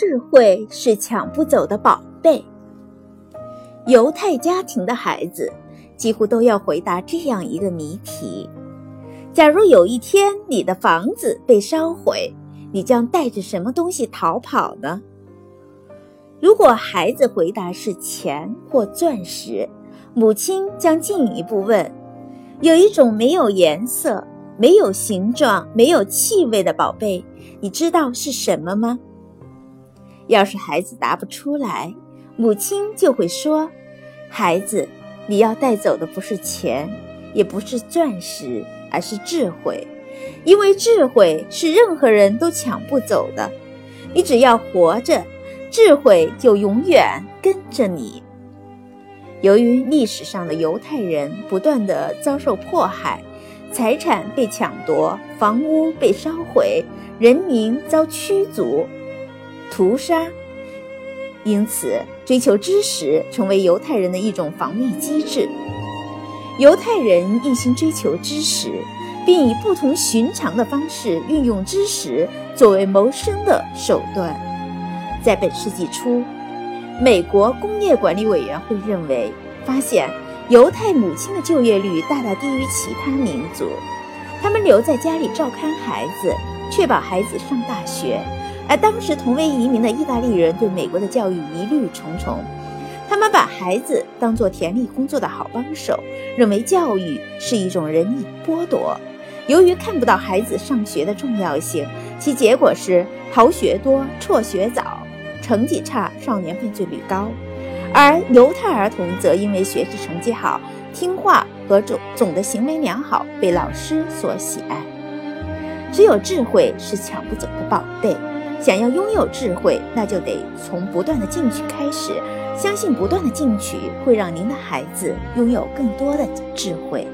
智慧是抢不走的宝贝。犹太家庭的孩子几乎都要回答这样一个谜题：假如有一天你的房子被烧毁，你将带着什么东西逃跑呢？如果孩子回答是钱或钻石，母亲将进一步问：有一种没有颜色、没有形状、没有气味的宝贝，你知道是什么吗？要是孩子答不出来，母亲就会说：“孩子，你要带走的不是钱，也不是钻石，而是智慧，因为智慧是任何人都抢不走的。你只要活着，智慧就永远跟着你。”由于历史上的犹太人不断地遭受迫害，财产被抢夺，房屋被烧毁，人民遭驱逐。屠杀，因此追求知识成为犹太人的一种防御机制。犹太人一心追求知识，并以不同寻常的方式运用知识作为谋生的手段。在本世纪初，美国工业管理委员会认为，发现犹太母亲的就业率大大低于其他民族，他们留在家里照看孩子，确保孩子上大学。而当时同为移民的意大利人对美国的教育疑虑重重，他们把孩子当作田里工作的好帮手，认为教育是一种人力剥夺。由于看不到孩子上学的重要性，其结果是逃学多、辍学早、成绩差、少年犯罪率高。而犹太儿童则因为学习成绩好、听话和总总的行为良好，被老师所喜爱。只有智慧是抢不走的宝贝。想要拥有智慧，那就得从不断的进取开始。相信不断的进取会让您的孩子拥有更多的智慧。